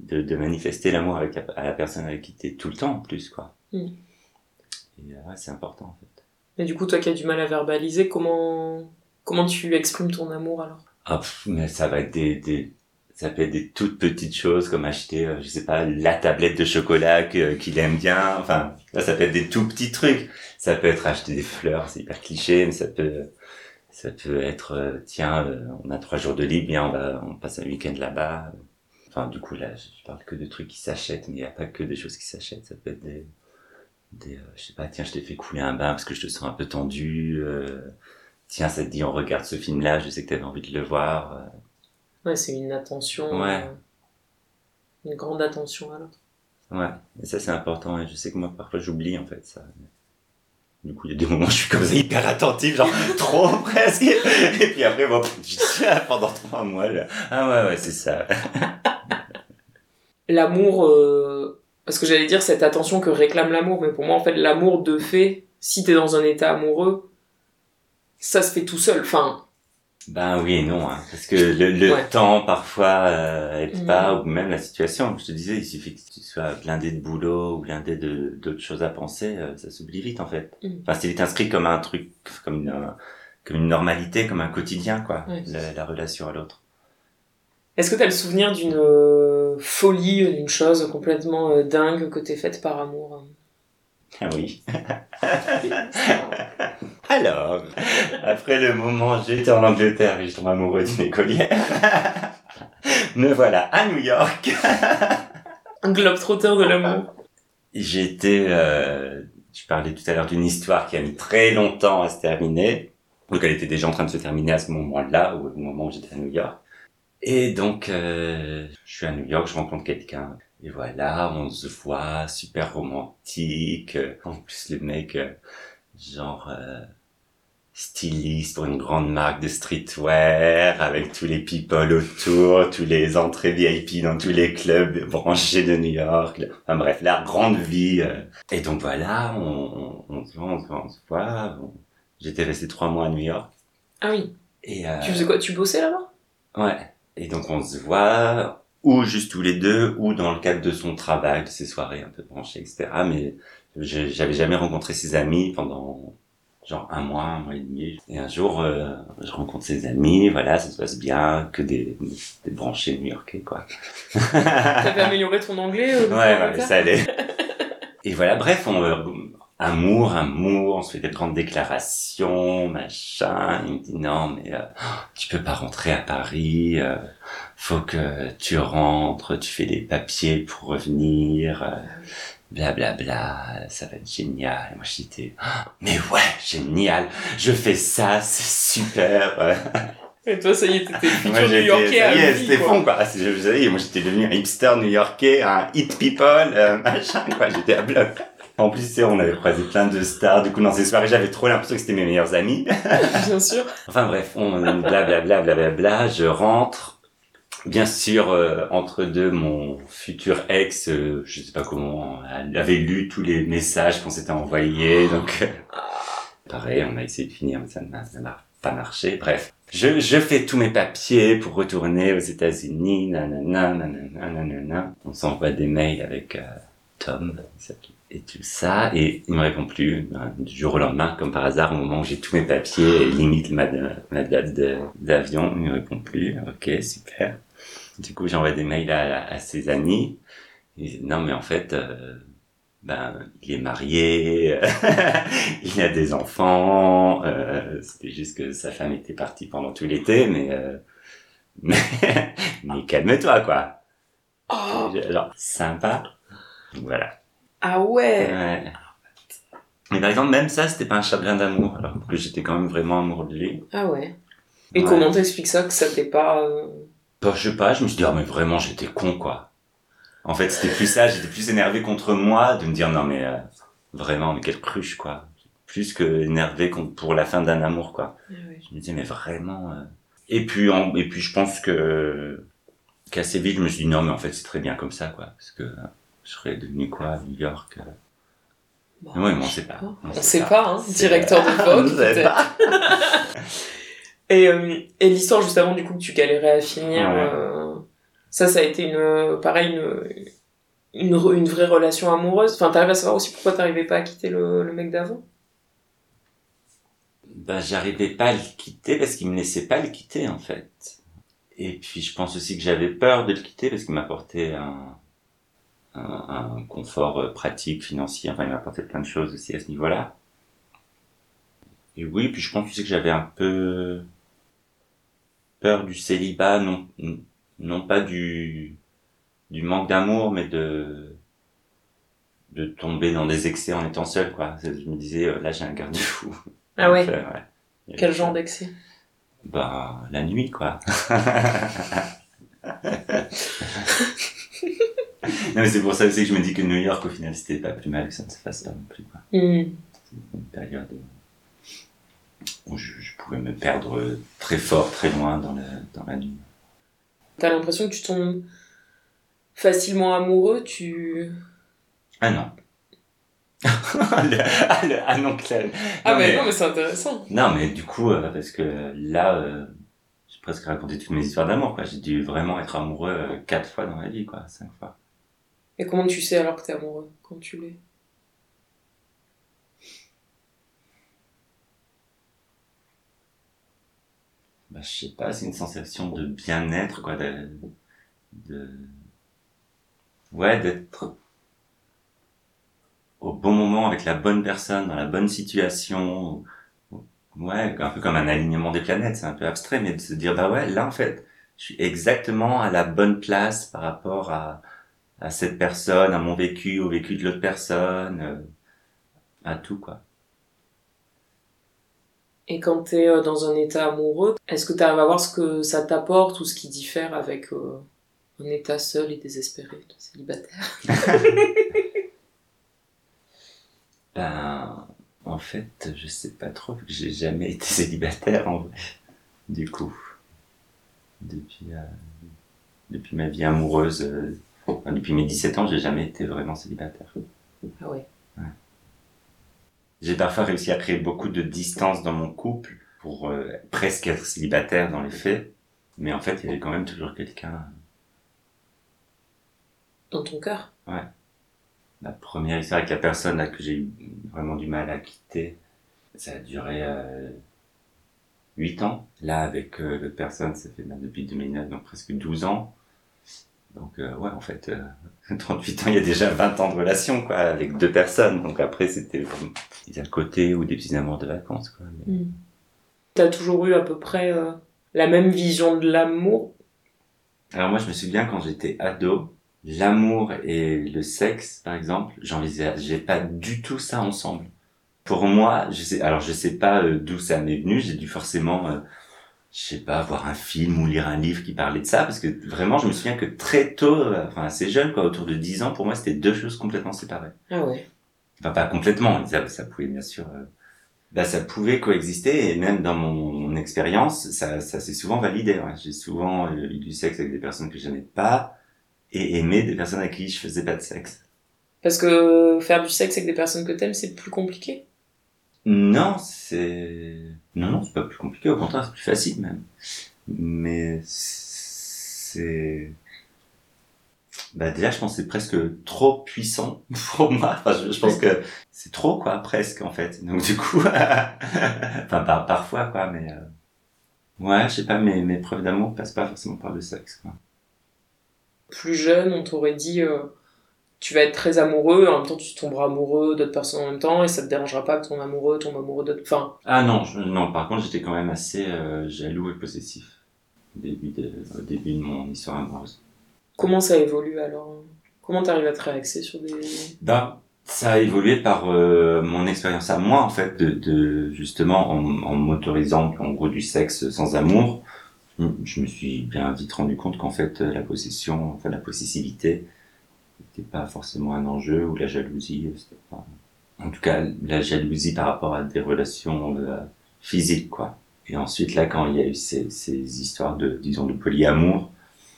de, de manifester l'amour avec la, à la personne avec qui t'es tout le temps en plus quoi Mm. et euh, ouais c'est important en fait Mais du coup, toi qui as du mal à verbaliser, comment, comment tu exprimes ton amour alors? Ah, pff, mais ça va être des, des, ça peut être des toutes petites choses comme acheter, euh, je sais pas, la tablette de chocolat que- qu'il aime bien. Enfin, ça peut être des tout petits trucs. Ça peut être acheter des fleurs, c'est hyper cliché, mais ça peut, ça peut être, euh, tiens, euh, on a trois jours de libre, bien, on va, on passe un week-end là-bas. Enfin, du coup, là, je parle que de trucs qui s'achètent, mais il n'y a pas que des choses qui s'achètent. Ça peut être des, des, euh, je sais pas, tiens, je t'ai fait couler un bain parce que je te sens un peu tendu. Tiens, ça te dit, on regarde ce film-là, je sais que tu avais envie de le voir. euh, Ouais, c'est une attention. Ouais. euh, une grande attention à l'autre. Ouais, et ça c'est important. Et je sais que moi parfois j'oublie en fait ça. Du coup, il y a des moments où je suis comme ça hyper attentif, genre [laughs] trop presque. Et puis après, bon, [laughs] pendant trois mois, là, ah ouais, ouais, c'est ça. [laughs] L'amour, euh, parce que j'allais dire cette attention que réclame l'amour, mais pour moi, en fait, l'amour de fait, si t'es dans un état amoureux, ça se fait tout seul. Enfin, Ben oui et non, hein, parce que le, le Ouais. temps parfois euh, aide Mhm. pas, ou même la situation. Je te disais, il suffit que tu sois blindé de boulot ou blindé de d'autres choses à penser, euh, ça s'oublie vite en fait. Mhm. Enfin, c'est vite inscrit comme un truc, comme une, euh, comme une normalité, comme un quotidien, quoi, Ouais. la, la relation à l'autre. est-ce que t'as le souvenir d'une euh, folie, d'une chose complètement euh, dingue que t'es faite par amour hein? Oui. [laughs] Alors, après le moment où j'étais en Angleterre et je tombe amoureux d'une écolière, [laughs] me voilà à New York. Un globe-trotter de l'amour. J'étais, euh, je parlais tout à l'heure d'une histoire qui a mis très longtemps à se terminer. Donc elle était déjà en train de se terminer à ce moment-là, au moment où j'étais à New York. Et donc, euh, je suis à New York, je rencontre quelqu'un. Et voilà, on se voit, super romantique. En plus, le mec, euh, genre, euh, styliste pour une grande marque de streetwear, avec tous les people autour, tous les entrées VIP dans tous les clubs branchés de New York. Enfin bref, la grande vie. euh. Et donc voilà, on, on, on se voit, on se voit, on se voit. J'étais resté trois mois à New York. Ah oui. Et, euh, Tu faisais quoi? Tu bossais là-bas? Ouais. Et donc on se voit, ou juste tous les deux, ou dans le cadre de son travail, de ses soirées un peu branchées, etc. Mais j'avais jamais rencontré ses amis pendant genre un mois, un mois et demi. Et un jour, euh, je rencontre ses amis, voilà, ça se passe bien, que des, des branchés new-yorkais, quoi. T'avais amélioré ton anglais euh, Ouais, ouais, ça allait. [laughs] Et voilà, bref, on, euh, amour, amour, on se fait des grandes déclarations, machin. Il me dit non, mais euh, tu peux pas rentrer à Paris, euh, faut que tu rentres, tu fais des papiers pour revenir, euh, blablabla, ça va être génial. Et moi j'étais, [gasps] mais ouais, génial, je fais ça, c'est super. [laughs] Et toi, ça y est, t'étais futur New-Yorkais à y est, vie, c'était quoi. fond, quoi. Ah, Je vous avais, moi, j'étais devenu un hipster new-yorkais, un hit people, euh, machin, quoi. J'étais à bloc. En plus, on avait croisé plein de stars. Du coup, dans ces soirées, j'avais trop l'impression que c'était mes meilleurs amis. [laughs] Bien sûr. Enfin, bref, on, blablabla, blablabla, je rentre. Bien sûr, euh, entre deux, mon futur ex, euh, je sais pas comment, elle avait lu tous les messages qu'on s'était envoyés, donc euh, pareil, on a essayé de finir, mais ça n'a ça n'a pas marché. Bref, je, je fais tous mes papiers pour retourner aux États-Unis, nanana, nanana, nanana. On s'envoie des mails avec euh, Tom, il s'appelle, et tout ça, et il me répond plus ben, du jour au lendemain, comme par hasard, au moment où j'ai tous mes papiers, et limite ma, ma date d'avion, il me répond plus. Ok, super. Du coup, j'envoie des mails à, à ses amis. Non, mais en fait, euh, ben, il est marié, [laughs] il a des enfants. euh, C'était juste que sa femme était partie pendant tout l'été, mais euh, mais, [laughs] mais calme-toi, quoi. Oh, Genre sympa. Voilà. Ah ouais. Ouais. Mais par exemple, même ça, c'était pas un chagrin d'amour, alors que j'étais quand même vraiment amoureux de lui. Ah ouais. Et Ouais. comment t'expliques ça que ça t'est pas. euh, Bah, je sais pas, je me suis dit, ah, mais vraiment, j'étais con, quoi. En fait, c'était plus ça, j'étais plus énervé contre moi de me dire, non, mais euh, vraiment, mais quelle cruche, quoi. Plus que énervé pour la fin d'un amour, quoi. Ah ouais. Je me disais, mais vraiment. euh. Et puis, en- et puis, je pense que qu'assez vite, je me suis dit, non, mais en fait, c'est très bien comme ça, quoi. Parce que je serais devenu quoi, à New York euh? Bah, Oui, mais on sait pas. On sait pas, hein. Directeur de [laughs] On Vogue, sait peut-être. pas. [laughs] Et, euh, et l'histoire juste avant du coup que tu galérais à finir, Ouais. euh, ça, ça a été une, pareil, une, une, vraie relation amoureuse. Enfin, t'arrives à savoir aussi pourquoi t'arrivais pas à quitter le, le mec d'avant? Ben, j'arrivais pas à le quitter parce qu'il me laissait pas le quitter, en fait. Et puis, je pense aussi que j'avais peur de le quitter parce qu'il m'apportait un, un, un confort euh, pratique, financier. Enfin, il m'apportait plein de choses aussi à ce niveau-là. Et oui, puis je pense aussi que j'avais un peu peur du célibat, non, non pas du, du manque d'amour, mais de, de tomber dans des excès en étant seul, quoi. Je me disais, euh, là, j'ai un garde-fou. Ah ouais. Donc, euh, ouais. Quel genre d'excès? Bah, la nuit, quoi. [laughs] non, mais c'est pour ça aussi que je me dis que New York, au final, c'était pas plus mal que ça ne se fasse pas non plus, quoi. Hmm. C'est une période où je, je pouvais me perdre très fort, très loin dans la, dans la nuit. T'as l'impression que tu tombes facilement amoureux, tu... Ah non. [laughs] Le- ah, le- ah non, Claire. Ah Non, mais, mais- non mais c'est intéressant. Non, mais du coup, euh, parce que là, euh, j'ai presque raconté toutes mes histoires d'amour, quoi. J'ai dû vraiment être amoureux euh, quatre fois dans ma vie, quoi, cinq fois. Et comment tu sais alors que t'es amoureux? Quand tu l'es? Bah, je sais pas, c'est une sensation de bien-être, quoi, de, de, ouais, d'être au bon moment avec la bonne personne, dans la bonne situation. Ouais, un peu comme un alignement des planètes, c'est un peu abstrait, mais de se dire, bah ouais, là, en fait, je suis exactement à la bonne place par rapport à, à cette personne, à mon vécu, au vécu de l'autre personne, euh, à tout, quoi. Et quand t'es euh, dans un état amoureux, est-ce que t'arrives à voir ce que ça t'apporte ou ce qui diffère avec euh, un état seul et désespéré, de célibataire? [laughs] [laughs] Ben, en fait, je sais pas trop, que j'ai jamais été célibataire, en vrai. Du coup. Depuis, euh, depuis ma vie amoureuse, enfin, depuis mes 17 ans, j'ai jamais été vraiment célibataire. Ah ouais. J'ai parfois réussi à créer beaucoup de distance dans mon couple pour euh, presque être célibataire dans les faits. Mais en fait, il y avait quand même toujours quelqu'un. Dans ton cœur La première histoire avec la personne là, que j'ai eu vraiment du mal à quitter, ça a duré euh, 8 ans. Là, avec euh, l'autre personne, ça fait ben, depuis 2009, donc presque 12 ans. Donc, euh, ouais, en fait, euh, [laughs] 38 ans, il y a déjà 20 ans de relation, quoi, avec deux personnes. Donc après, c'était des à côté ou des petits amours de vacances, quoi. Mais- T'as toujours eu à peu près euh, la même vision de l'amour? Alors moi, je me souviens quand j'étais ado, l'amour et le sexe, par exemple, j'envisageais pas du tout ça ensemble. Pour moi, je sais, alors je sais pas euh, d'où ça m'est venu, j'ai dû forcément, euh, je sais pas, voir un film ou lire un livre qui parlait de ça, parce que vraiment, je me souviens que très tôt, enfin assez jeune, quoi, autour de 10 ans, pour moi, c'était deux choses complètement séparées. Ah ouais. Enfin, pas complètement, ça, ça pouvait bien sûr... euh, bah, ça pouvait coexister, et même dans mon, mon expérience, ça, ça s'est souvent validé. ouais. J'ai souvent euh, eu du sexe avec des personnes que j'aimais pas, et aimé des personnes avec qui je faisais pas de sexe. Parce que faire du sexe avec des personnes que t'aimes, c'est plus compliqué? Non, c'est... Non, non, c'est pas plus compliqué, au contraire, c'est plus facile même. Mais c'est... Bah déjà, je pense que c'est presque trop puissant [laughs] pour moi. Enfin, je, je pense que c'est trop, quoi, presque, en fait. Donc du coup... [laughs] enfin, par, parfois, quoi, mais... euh, Ouais, je sais pas, mes, mes preuves d'amour passent pas forcément par le sexe, quoi. Plus jeune, on t'aurait dit euh, tu vas être très amoureux, en même temps tu tomberas amoureux d'autres personnes en même temps, et ça te dérangera pas que ton amoureux tombe amoureux d'autres. Enfin, Ah non, je- non, par contre, j'étais quand même assez euh, jaloux et possessif au début de, au début de mon histoire amoureuse. comment ça évolue alors? Comment t'arrives à te réaxer sur des. Bah, ça a évolué par euh, mon expérience à moi, en fait, de, de justement, en, en m'autorisant, en gros, du sexe sans amour, je je me suis bien vite rendu compte qu'en fait, la possession, enfin, la possessivité, n'était pas forcément un enjeu, ou la jalousie, euh, c'était pas... En tout cas, la jalousie par rapport à des relations euh, physiques, quoi. Et ensuite, là, quand il y a eu ces, ces histoires de, disons, de polyamour,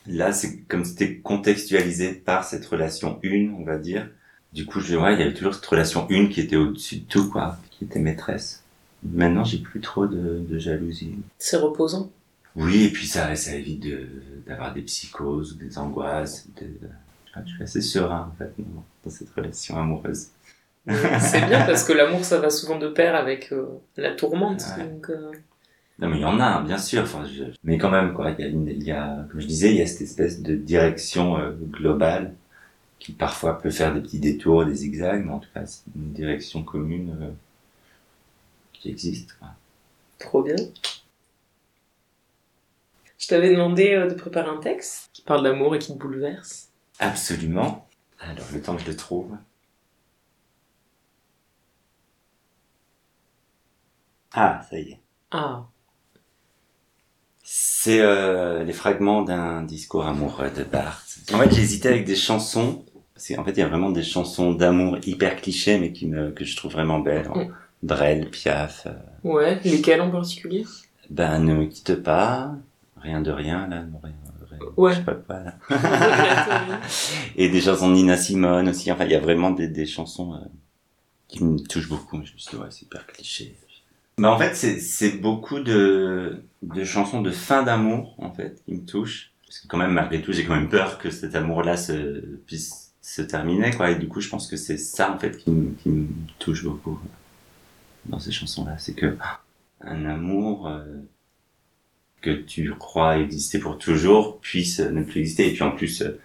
là, c'est comme c'était contextualisé par cette relation une, on va dire, du coup, je, ouais, il y avait toujours cette relation une qui était au-dessus de tout, quoi, qui était maîtresse. Maintenant, j'ai plus trop de, de jalousie. C'est reposant? Oui, et puis ça, ça évite de, d'avoir des psychoses des angoisses. de- Ah, je suis assez serein, en fait, dans cette relation amoureuse. C'est bien parce que l'amour ça va souvent de pair avec euh, la tourmente. Ouais. Donc, euh, Non, mais il y en a, hein, bien sûr. Enfin, je- Mais quand même, quoi. Il y a, une- il y a, comme je disais, il y a cette espèce de direction euh, globale qui parfois peut faire des petits détours, des zigzags, mais en tout cas, c'est une direction commune qui existe. Quoi. Trop bien. Je t'avais demandé de préparer un texte qui parle d'amour et qui te bouleverse. Absolument. Alors, le temps que je le trouve. Ah, ça y est. Ah, C'est euh, les fragments d'un discours amoureux de Barthes. En fait, j'hésitais avec des chansons. Qu'en fait, il y a vraiment des chansons d'amour hyper clichés, mais qui me, que je trouve vraiment belles. Mm. Brel, Piaf. euh, Ouais, lesquels en particulier? Ben, ne me quitte pas. Rien de rien, là. rien, Ouais. Je sais pas quoi, là. [laughs] Et des chansons de Nina Simone aussi. Enfin, il y a vraiment des, des chansons euh, qui me touchent beaucoup. Je me suis dit, ouais, c'est hyper cliché. Mais en fait, c'est, c'est beaucoup de, de chansons de fin d'amour, en fait, qui me touchent. Parce que quand même, malgré tout, j'ai quand même peur que cet amour-là se, puisse se terminer, quoi. Et du coup, je pense que c'est ça, en fait, qui me, qui me touche beaucoup dans ces chansons-là. C'est que ah, un amour euh, que tu crois exister pour toujours puisse ne plus exister. Et puis en plus, euh,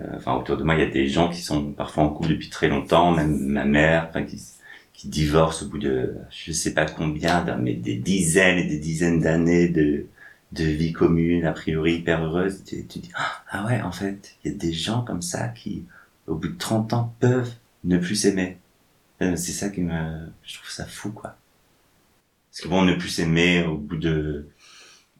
euh, enfin autour de moi, il y a des gens qui sont parfois en couple depuis très longtemps, même ma mère, qui, qui divorce au bout de je sais pas combien, mais des dizaines et des dizaines d'années de de vie commune, a priori hyper heureuse. Tu, tu dis ah ah ouais, en fait, il y a des gens comme ça qui, au bout de 30 ans, peuvent ne plus s'aimer. Euh, C'est ça qui me, je trouve ça fou quoi. Parce que bon, ne plus s'aimer au bout de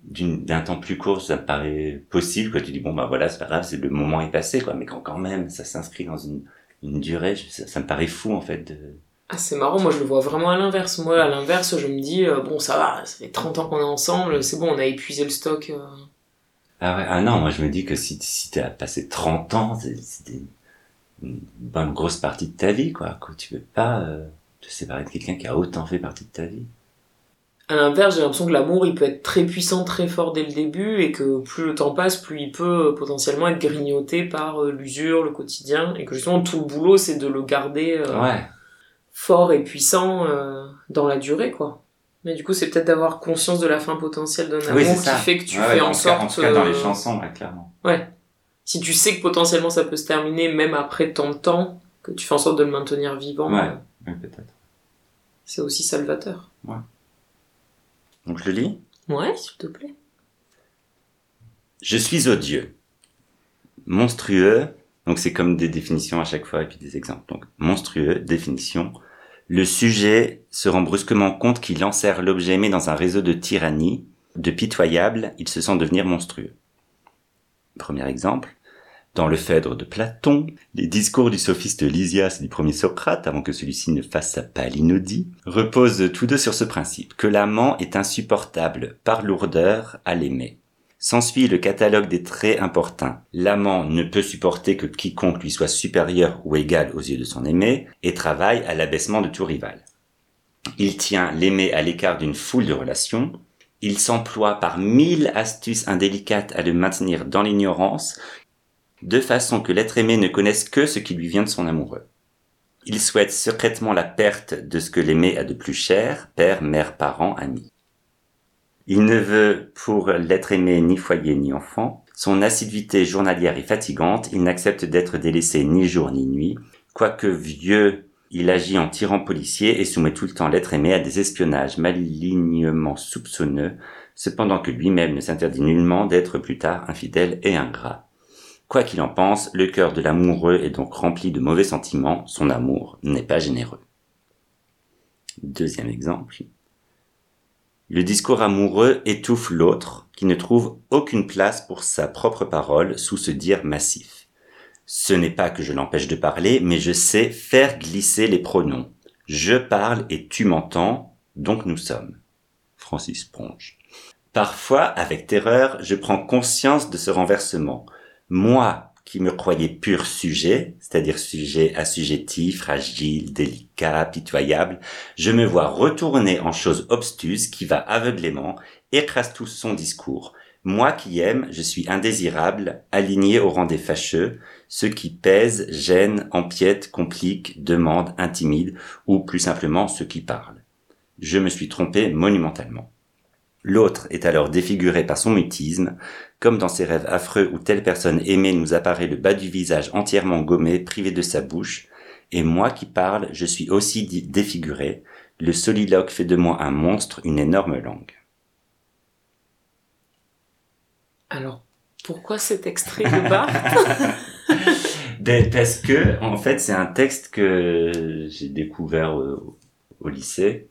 d'un temps plus court, ça me paraît possible. Quoi. Tu dis bon bah voilà, c'est pas grave, c'est le moment est passé quoi. Mais quand quand même, ça s'inscrit dans une une durée, ça, ça me paraît fou en fait. De... Ah, c'est marrant, moi je le vois vraiment à l'inverse. Moi, à l'inverse, je me dis, euh, bon, ça va, ça fait 30 ans qu'on est ensemble, c'est bon, on a épuisé le stock. euh. Ah ouais, ah non, moi je me dis que si si t'as passé 30 ans, des- une bonne grosse partie de ta vie quoi. Que tu peux pas euh, te séparer de quelqu'un qui a autant fait partie de ta vie. À l'inverse, j'ai l'impression que l'amour, il peut être très puissant, très fort dès le début, et que plus le temps passe, plus il peut euh, potentiellement être grignoté par euh, l'usure, le quotidien, et que justement tout le boulot, c'est de le garder euh, Ouais. fort et puissant euh, dans la durée, quoi. Mais du coup, c'est peut-être d'avoir conscience de la fin potentielle d'un amour oui, qui fait que tu Ouais, ouais, fais en sorte... En tout cas, dans les chansons, ouais, clairement. Ouais. Si tu sais que potentiellement ça peut se terminer, même après tant de temps, que tu fais en sorte de le maintenir vivant, Ouais. euh, peut-être. c'est aussi salvateur. Donc je le lis. Ouais, s'il te plaît. Je suis odieux. Monstrueux. Donc c'est comme des définitions à chaque fois et puis des exemples. Donc monstrueux, définition. Le sujet se rend brusquement compte qu'il enserre l'objet aimé dans un réseau de tyrannie. De pitoyable, il se sent devenir monstrueux. Premier exemple. Dans le Phèdre de Platon, les discours du sophiste Lysias et du premier Socrate, avant que celui-ci ne fasse sa palinodie, reposent tous deux sur ce principe, que l'amant est insupportable par lourdeur à l'aimer. S'ensuit le catalogue des traits importuns. L'amant ne peut supporter que quiconque lui soit supérieur ou égal aux yeux de son aimé, et travaille à l'abaissement de tout rival. Il tient l'aimé à l'écart d'une foule de relations. Il s'emploie par mille astuces indélicates à le maintenir dans l'ignorance, de façon que l'être aimé ne connaisse que ce qui lui vient de son amoureux. Il souhaite secrètement la perte de ce que l'aimé a de plus cher, père, mère, parent, ami. Il ne veut pour l'être aimé ni foyer ni enfant. Son assiduité journalière est fatigante, il n'accepte d'être délaissé ni jour ni nuit. Quoique vieux, il agit en tyran policier et soumet tout le temps l'être aimé à des espionnages malignement soupçonneux, cependant que lui-même ne s'interdit nullement d'être plus tard infidèle et ingrat. Quoi qu'il en pense, le cœur de l'amoureux est donc rempli de mauvais sentiments, son amour n'est pas généreux. Deuxième exemple. Le discours amoureux étouffe l'autre, qui ne trouve aucune place pour sa propre parole sous ce dire massif. Ce n'est pas que je l'empêche de parler, mais je sais faire glisser les pronoms. Je parle et tu m'entends, donc nous sommes. Francis Ponge. Parfois, avec terreur, je prends conscience de ce renversement. Moi, qui me croyais pur sujet, c'est-à-dire sujet assujetti, fragile, délicat, pitoyable, je me vois retourner en chose obstuse qui va aveuglément, écrase tout son discours. Moi qui aime, je suis indésirable, aligné au rang des fâcheux, ceux qui pèsent, gênent, empiètent, compliquent, demandent, intimident, ou plus simplement ceux qui parlent. Je me suis trompé monumentalement. L'autre est alors défiguré par son mutisme, comme dans ces rêves affreux où telle personne aimée nous apparaît le bas du visage entièrement gommé, privé de sa bouche, et moi qui parle, je suis aussi défiguré, le soliloque fait de moi un monstre, une énorme langue. Alors, pourquoi cet extrait de Barthes [laughs] Ben, parce que, en fait, c'est un texte que j'ai découvert au, au lycée.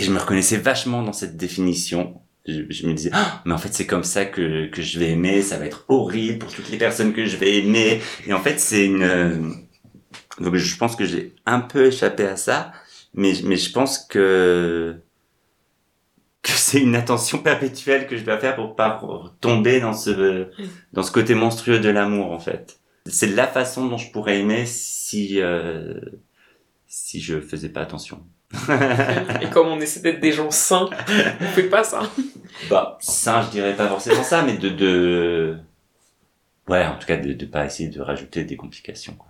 Et je me reconnaissais vachement dans cette définition je, me disais, Ah, mais en fait, c'est comme ça que, que je vais aimer, ça va être horrible pour toutes les personnes que je vais aimer. Et en fait, c'est une, euh, donc je pense que j'ai un peu échappé à ça, mais, mais je pense que, que c'est une attention [laughs] perpétuelle que je dois faire pour pas tomber dans ce, dans ce côté monstrueux de l'amour, en fait. C'est la façon dont je pourrais aimer si, euh, si je faisais pas attention. Et comme on essaie d'être des gens sains, on fait pas ça. Bah, sain, je dirais pas forcément ça, mais de, de, ouais, en tout cas, de, de pas essayer de rajouter des complications, quoi.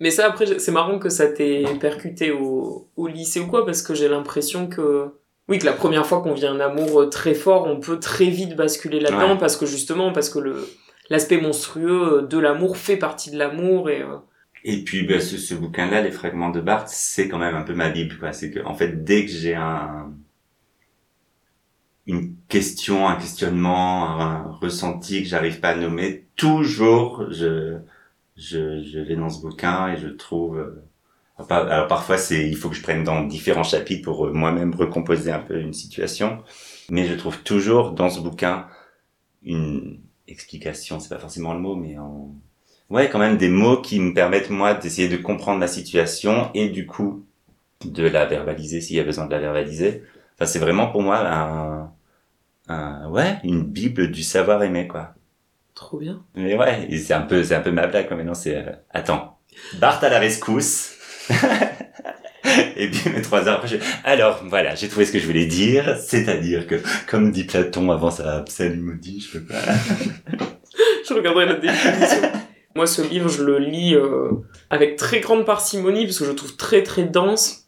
Mais ça, après, c'est marrant que ça t'ait percuté au, au lycée ou quoi, parce que j'ai l'impression que, oui, que la première fois qu'on vit un amour très fort, on peut très vite basculer là-dedans, Ouais. parce que justement, parce que le, l'aspect monstrueux de l'amour fait partie de l'amour et, euh, Et puis, bah, ce, ce bouquin-là, Les Fragments de Barthes, c'est quand même un peu ma bible. C'est que, en fait, dès que j'ai un, une question, un questionnement, un ressenti que j'arrive pas à nommer, toujours, je, je, je vais dans ce bouquin et je trouve, euh, alors parfois c'est, il faut que je prenne dans différents chapitres pour euh, moi-même recomposer un peu une situation, mais je trouve toujours dans ce bouquin une explication, c'est pas forcément le mot, mais en, ouais, quand même des mots qui me permettent moi d'essayer de comprendre ma situation et du coup de la verbaliser s'il y a besoin de la verbaliser. Enfin, c'est vraiment pour moi un, un, ouais, une bible du savoir aimer, quoi. trop bien. Mais ouais, c'est un peu, c'est un peu ma blague. Maintenant, c'est, euh, attends. Bart à la rescousse. [laughs] et puis, mes trois heures après, je... alors, voilà, j'ai trouvé ce que je voulais dire. C'est-à-dire que, comme dit Platon avant sa psalmodie, je peux pas. [laughs] Je regarderai la définition. [laughs] Moi, ce livre, je le lis euh, avec très grande parcimonie parce que je le trouve très très dense.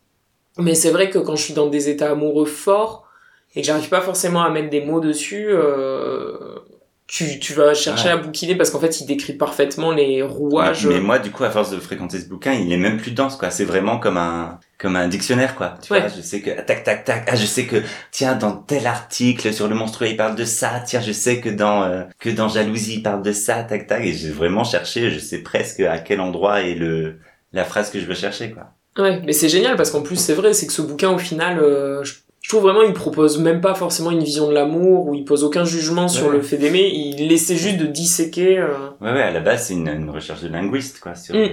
Mais c'est vrai que quand je suis dans des états amoureux forts et que j'arrive pas forcément à mettre des mots dessus, euh, tu, tu vas chercher Ouais. à bouquiner parce qu'en fait, il décrit parfaitement les rouages. Mais moi, du coup, à force de fréquenter ce bouquin, il est même plus dense, quoi. C'est vraiment comme un, comme un dictionnaire, quoi. Tu Ouais. vois, je sais que, tac, tac, tac, ah, je sais que, tiens, dans tel article sur le monstrueux, il parle de ça, tiens, je sais que dans, euh, que dans Jalousie, il parle de ça, tac, tac, et j'ai vraiment cherché, je sais presque à quel endroit est le, la phrase que je veux chercher, quoi. Ouais, mais c'est génial parce qu'en plus, c'est vrai, c'est que ce bouquin, au final, euh, je, je trouve vraiment, il propose même pas forcément une vision de l'amour ou il pose aucun jugement sur Ouais. le fait d'aimer. Il essaie juste de disséquer. euh, Ouais, ouais, à la base, c'est une, une recherche de linguiste, quoi, sur, Mm.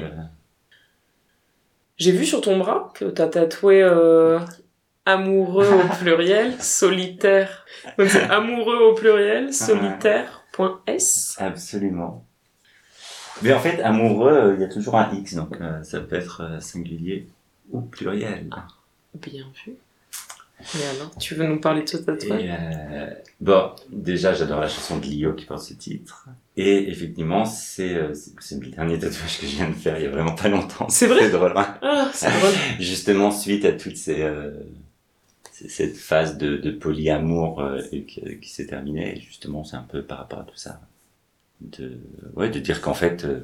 J'ai vu sur ton bras que t'as tatoué euh, amoureux au [laughs] pluriel, solitaire. Donc c'est amoureux au pluriel, solitaire. Point S. Absolument. Mais en fait, amoureux, euh, il y a toujours un X, donc euh, ça peut être singulier ou pluriel. Bien vu. Et alors, tu veux nous parler de ce tatouage? Euh, bon, déjà, j'adore la chanson de Lio qui porte ce titre. Et effectivement, c'est euh, c'est c'est le dernier tatouage que je viens de faire il y a vraiment pas longtemps. C'est vrai drôle. hein. Ah, c'est drôle. [laughs] Justement, suite à toutes ces... Euh, cette phase de, de polyamour euh, qui, qui s'est terminée, et justement, c'est un peu par rapport à tout ça. De, ouais, de dire qu'en fait... Euh,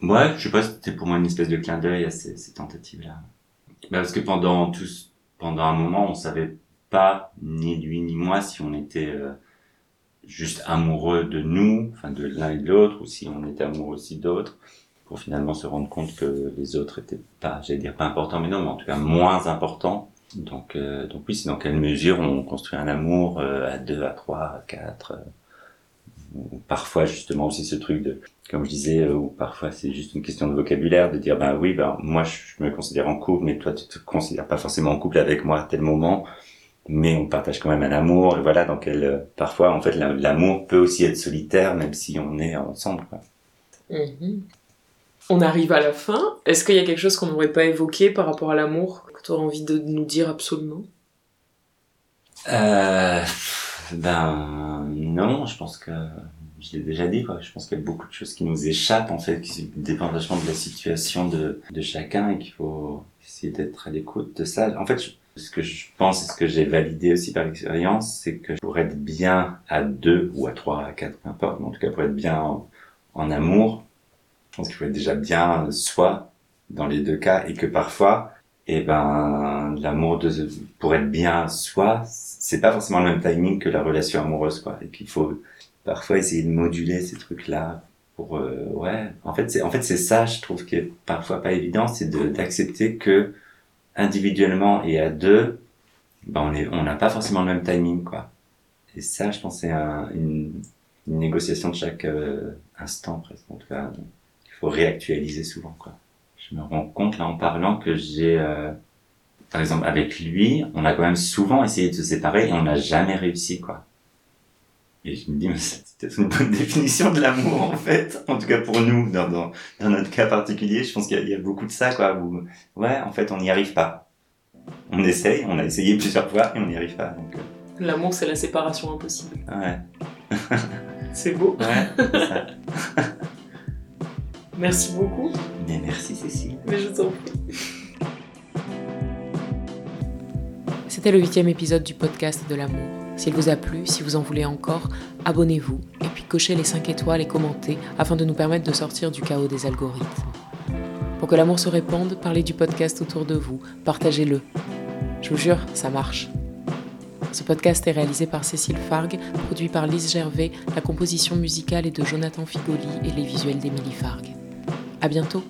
moi, je sais pas, c'était pour moi une espèce de clin d'œil à ces, ces tentatives-là. Bah, parce que pendant tous, pendant un moment, on savait pas, ni lui ni moi, si on était euh, juste amoureux de nous, enfin de l'un et de l'autre, ou si on était amoureux aussi d'autres, pour finalement se rendre compte que les autres étaient pas, j'allais dire pas importants, mais non, mais en tout cas moins importants. Donc, euh, donc oui, c'est dans quelle mesure on construit un amour euh, à deux, à trois, à quatre. euh, ou parfois justement aussi ce truc de, comme je disais, euh, ou parfois c'est juste une question de vocabulaire, de dire ben oui, ben moi je me considère en couple, mais toi tu te considères pas forcément en couple avec moi à tel moment, mais on partage quand même un amour, et voilà, donc elle, euh, parfois en fait la- l'amour peut aussi être solitaire même si on est ensemble. Quoi. Mhm. On arrive à la fin. Est-ce qu'il y a quelque chose qu'on n'aurait pas évoqué par rapport à l'amour que tu aurais envie de nous dire absolument? Euh, ben non, je pense que je l'ai déjà dit quoi. Je pense qu'il y a beaucoup de choses qui nous échappent en fait, qui dépendent vachement de la situation de, de chacun et qu'il faut essayer d'être à l'écoute de ça. En fait, je- ce que je pense et ce que j'ai validé aussi par l'expérience, c'est que pour être bien à deux ou à trois, à quatre, peu importe, mais en tout cas pour être bien en, amour, je pense qu'il faut être déjà bien soi dans les deux cas et que parfois et ben l'amour de pour être bien soi c'est pas forcément le même timing que la relation amoureuse quoi et qu'il faut parfois essayer de moduler ces trucs là pour euh, ouais. En fait c'est en fait c'est ça je trouve qui est parfois pas évident c'est d'accepter que individuellement et à deux ben on est on n'a pas forcément le même timing quoi Et ça, je pense, c'est un, une, une, négociation de chaque euh, instant, presque. En tout cas, il faut réactualiser souvent, quoi. Je me rends compte, là, en parlant, que j'ai, euh, par exemple, avec lui, on a quand même souvent essayé de se séparer et on n'a jamais réussi, quoi. Et je me dis, mais c'est une bonne [laughs] définition de l'amour, en fait. En tout cas, pour nous, dans, dans, dans notre cas particulier, je pense qu'il y, y, a beaucoup de ça, quoi, où, ouais, en fait, on n'y arrive pas. On essaye, on a essayé plusieurs fois et on n'y arrive pas, donc, euh... L'amour, c'est la séparation impossible. Ouais. [laughs] c'est beau. Ouais, ça. [laughs] merci beaucoup. Mais merci, Cécile. Mais je t'en prie. C'était le huitième épisode du podcast de l'amour. S'il vous a plu, si vous en voulez encore, abonnez-vous et puis cochez les 5 étoiles et commentez afin de nous permettre de sortir du chaos des algorithmes. Pour que l'amour se répande, parlez du podcast autour de vous, partagez-le. Je vous jure, ça marche. Ce podcast est réalisé par Cécile Fargue, produit par Lise Gervais, la composition musicale est de Jonathan Figoli et les visuels d'Émilie Fargue. À bientôt!